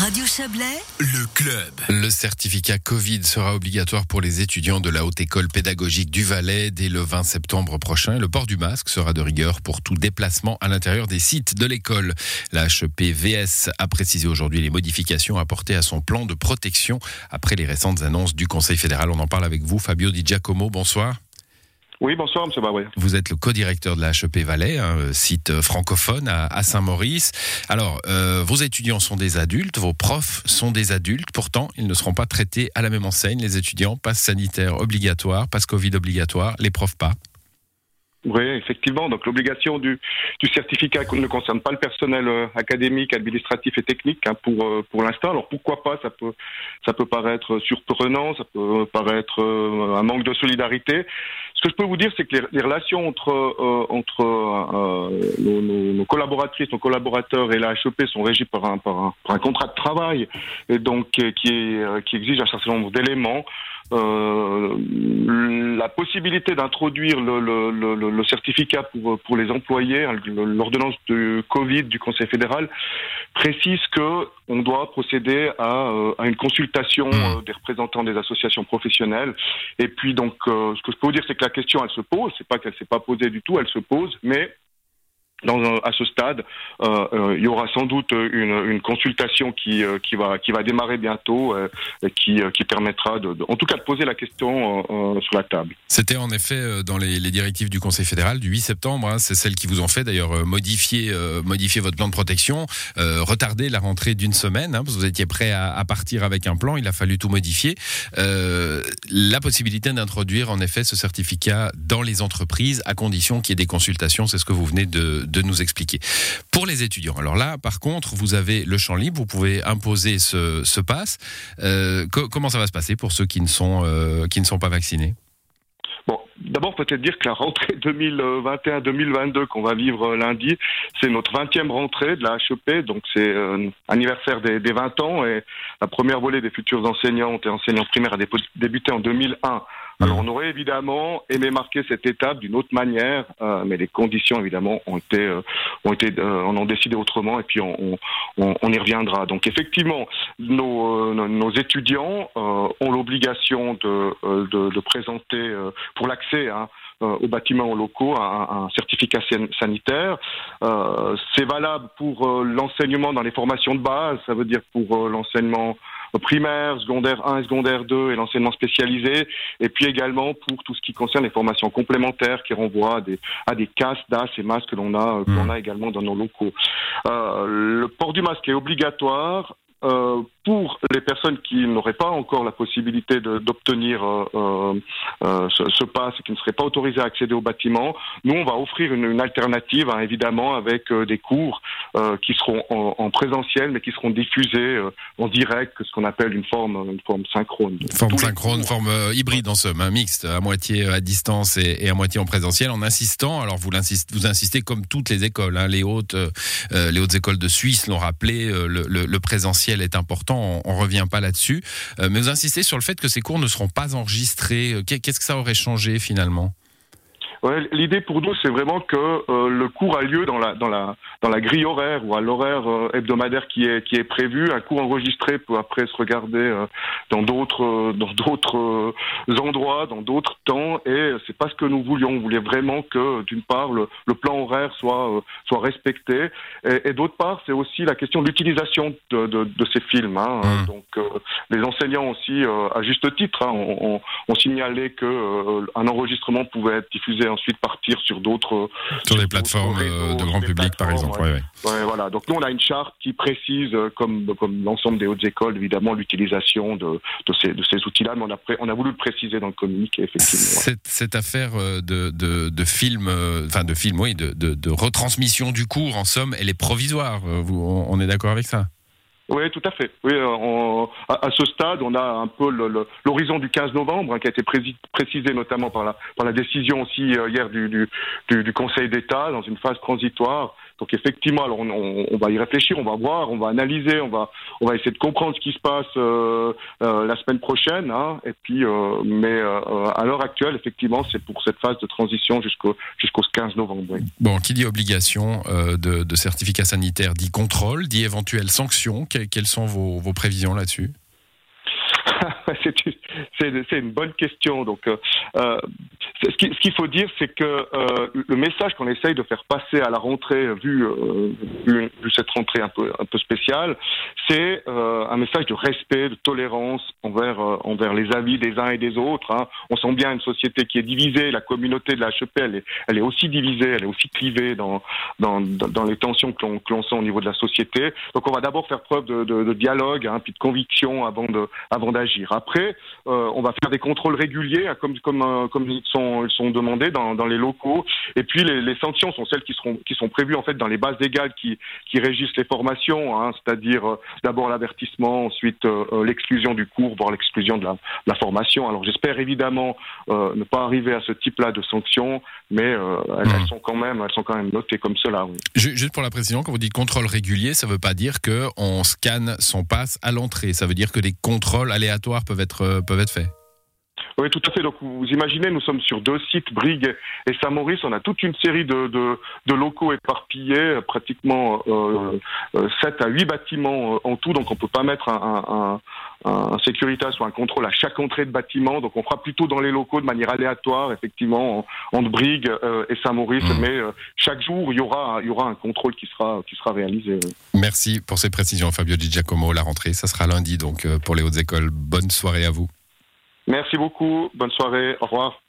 Radio Chablais, Le club. Le certificat Covid sera obligatoire pour les étudiants de la Haute École pédagogique du Valais dès le 20 septembre prochain. Le port du masque sera de rigueur pour tout déplacement à l'intérieur des sites de l'école. La HEPVS a précisé aujourd'hui les modifications apportées à son plan de protection après les récentes annonces du Conseil fédéral. On en parle avec vous, Fabio Di Giacomo. Bonsoir. Oui, bonsoir, M. Baboué. Vous êtes le co-directeur de la HEP Valais, un site francophone à, à Saint-Maurice. Alors, euh, vos étudiants sont des adultes, vos profs sont des adultes. Pourtant, ils ne seront pas traités à la même enseigne. Les étudiants, passe sanitaire obligatoire, passe Covid obligatoire, les profs pas. Oui, effectivement. Donc l'obligation du, du certificat ne concerne pas le personnel euh, académique, administratif et technique hein, pour euh, pour l'instant. Alors pourquoi pas? Ça peut ça peut paraître surprenant, ça peut paraître euh, un manque de solidarité. Ce que je peux vous dire, c'est que les, relations entre euh, entre euh, nos, nos- nos collaboratrices, nos collaborateurs et la HEP sont régies par un par un, par un contrat de travail et donc euh, qui est euh, qui exige un certain nombre d'éléments. Euh, la possibilité d'introduire le, le, le, le- certificat pour, pour les employés, hein, l'ordonnance de Covid du Conseil fédéral précise que on doit procéder à, euh, à une consultation euh, des représentants des associations professionnelles. Et puis donc, euh, ce que je peux vous dire, c'est que la question, elle se pose. C'est pas qu'elle s'est pas posée du tout, elle se pose, mais à ce stade, euh, euh, il y aura sans doute une, consultation qui, euh, qui, va, démarrer bientôt, et qui, permettra, en tout cas, de poser la question sur la table. C'était en effet dans les, directives du Conseil fédéral du 8 septembre. hein, c'est celles qui vous ont fait d'ailleurs modifier, votre plan de protection, retarder la rentrée d'une semaine. hein, parce que vous étiez prêt à, à partir avec un plan. Il a fallu tout modifier. La possibilité d'introduire en effet ce certificat dans les entreprises à condition qu'il y ait des consultations. C'est ce que vous venez de, de nous expliquer. Pour les étudiants, alors là, par contre, vous avez le champ libre. Vous pouvez imposer ce, ce pass. Euh, co- comment ça va se passer pour ceux qui ne sont, euh, qui ne sont pas vaccinés? Bon, d'abord peut-être dire que la rentrée 2021-2022 qu'on va vivre euh, lundi, c'est notre 20e rentrée de la HEP, donc c'est euh, anniversaire des, des 20 ans et la première volée des futurs enseignantes et enseignants primaires a débuté en 2001. Alors on aurait évidemment aimé marquer cette étape d'une autre manière, euh, mais les conditions évidemment ont été, euh, ont été, euh, on en décidé autrement et puis on, on, on- y reviendra. Donc effectivement, nos, euh, nos- étudiants euh, ont l'obligation de, euh, de, de présenter euh, pour l'accès hein, aux bâtiments locaux un, un certificat san- sanitaire. Euh, c'est valable pour euh, l'enseignement dans les formations de base, ça veut dire pour euh, l'enseignement primaire, secondaire 1 et secondaire 2 et l'enseignement spécialisé, et puis également pour tout ce qui concerne les formations complémentaires qui renvoient à des, à des casques, DAS et masques que l'on a, que l'on a également dans nos locaux. Euh, le port du masque est obligatoire. Euh, pour les personnes qui n'auraient pas encore la possibilité d'obtenir euh, euh, ce, ce pass et qui ne seraient pas autorisées à accéder au bâtiment, nous on va offrir une, une alternative, hein, évidemment, avec euh, des cours euh, qui seront en, en présentiel, mais qui seront diffusés euh, en direct, ce qu'on appelle une forme, une forme synchrone. Forme Tous synchrone, forme hybride en somme, un mixte, à moitié à distance et, et à moitié en présentiel, en insistant. Alors vous, l'insistez- vous insistez comme toutes les écoles, hein, les hautes, les hautes écoles de Suisse l'ont rappelé, euh, le, le- le présentiel est important. On, on revient pas là-dessus, Euh, mais vous insistez sur le fait que ces cours ne seront pas enregistrés. Euh, qu'est- Qu'est-ce que ça aurait changé finalement? Ouais, L'idée pour nous, c'est vraiment que euh, le cours a lieu dans la dans la dans la grille horaire ou à l'horaire euh, hebdomadaire qui est qui est prévu. Un cours enregistré peut après se regarder euh, dans d'autres dans d'autres endroits, dans d'autres temps. Et c'est pas ce que nous voulions. On voulait vraiment que d'une part le, le plan horaire soit soit respecté, et, et d'autre part, c'est aussi la question de l'utilisation de, de, de ces films. Hein. Mm. Donc les enseignants aussi, à juste titre, hein, ont, signalé que euh, un enregistrement pouvait être diffusé ensuite partir sur d'autres Sur des d'autres plateformes euh, réseaux, de sur grand des public, par plateformes, exemple. ouais, ouais. Ouais, voilà. Donc nous, on a une charte qui précise, euh, comme comme l'ensemble des hautes écoles, évidemment, l'utilisation de, de ces de ces outils-là. Mais on a on a voulu le préciser dans le communiqué, effectivement. Cette, cette affaire euh, de, de, de film, euh, enfin de film, oui, de, de, de retransmission du cours, en somme, elle est provisoire. Euh, Vous, on on est d'accord avec ça? Oui, tout à fait. Oui, euh, on- à, ce stade, on a un peu l'horizon du 15 novembre, hein, qui a été précisé notamment par la, par la décision aussi euh, hier du, du Conseil d'État dans une phase transitoire Donc effectivement, alors on, va y réfléchir, on va voir, on va analyser, on va, on va essayer de comprendre ce qui se passe euh, euh, la semaine prochaine. Hein, et puis, euh, mais à l'heure actuelle, effectivement, c'est pour cette phase de transition jusqu'au jusqu'au 15 novembre. Bon, qui dit obligation de, de, certificat sanitaire dit contrôle, dit éventuelle sanction. quelles sont vos, vos prévisions là-dessus? c'est une bonne question. Donc, euh, euh ce qu'il faut dire, c'est que euh, le message qu'on essaye de faire passer à la rentrée, vu, cette rentrée un peu, spéciale, c'est un message de respect, de tolérance envers, les avis des uns et des autres. Hein. On sent bien une société qui est divisée. La communauté de la HEP, elle est, aussi divisée, elle est aussi clivée dans, les tensions que l'on sent au niveau de la société. Donc, on va d'abord faire preuve de, dialogue, hein, puis de conviction avant d'agir. Après, euh, on va faire des contrôles réguliers, hein, comme, comme, euh, comme ils, sont, ils sont demandés dans, dans les locaux. Et puis, les, les, sanctions sont celles qui, seront, qui sont prévues en fait dans les bases légales qui, qui régissent les formations, hein, c'est-à-dire euh, d'abord l'avertissement, ensuite l'exclusion du cours, voire l'exclusion de la, la, formation. Alors, j'espère évidemment ne pas arriver à ce type-là de sanctions, mais elles, mmh. sont quand même, elles sont quand même notées comme cela. Juste pour la précision, quand vous dites contrôle régulier, ça ne veut pas dire qu'on scanne son passe à l'entrée. Ça veut dire que des contrôles aléatoires peuvent être, euh, peuvent être faits. Oui, tout à fait. Donc, vous imaginez, nous sommes sur deux sites, Brigue et Saint-Maurice. On a toute une série de, de, locaux éparpillés, pratiquement euh, 7 euh, à 8 bâtiments euh, en tout. Donc, on peut pas mettre un, un, un, Securitas ou un contrôle à chaque entrée de bâtiment. Donc, on fera plutôt dans les locaux de manière aléatoire, effectivement, entre Brigue et Saint-Maurice. Mmh. Mais chaque jour, il y aura, il y aura un contrôle qui sera, qui sera réalisé. Merci pour ces précisions, Fabio Di Giacomo. La rentrée, ça sera lundi, donc, pour les hautes écoles. Bonne soirée à vous. Merci beaucoup. Bonne soirée. Au revoir.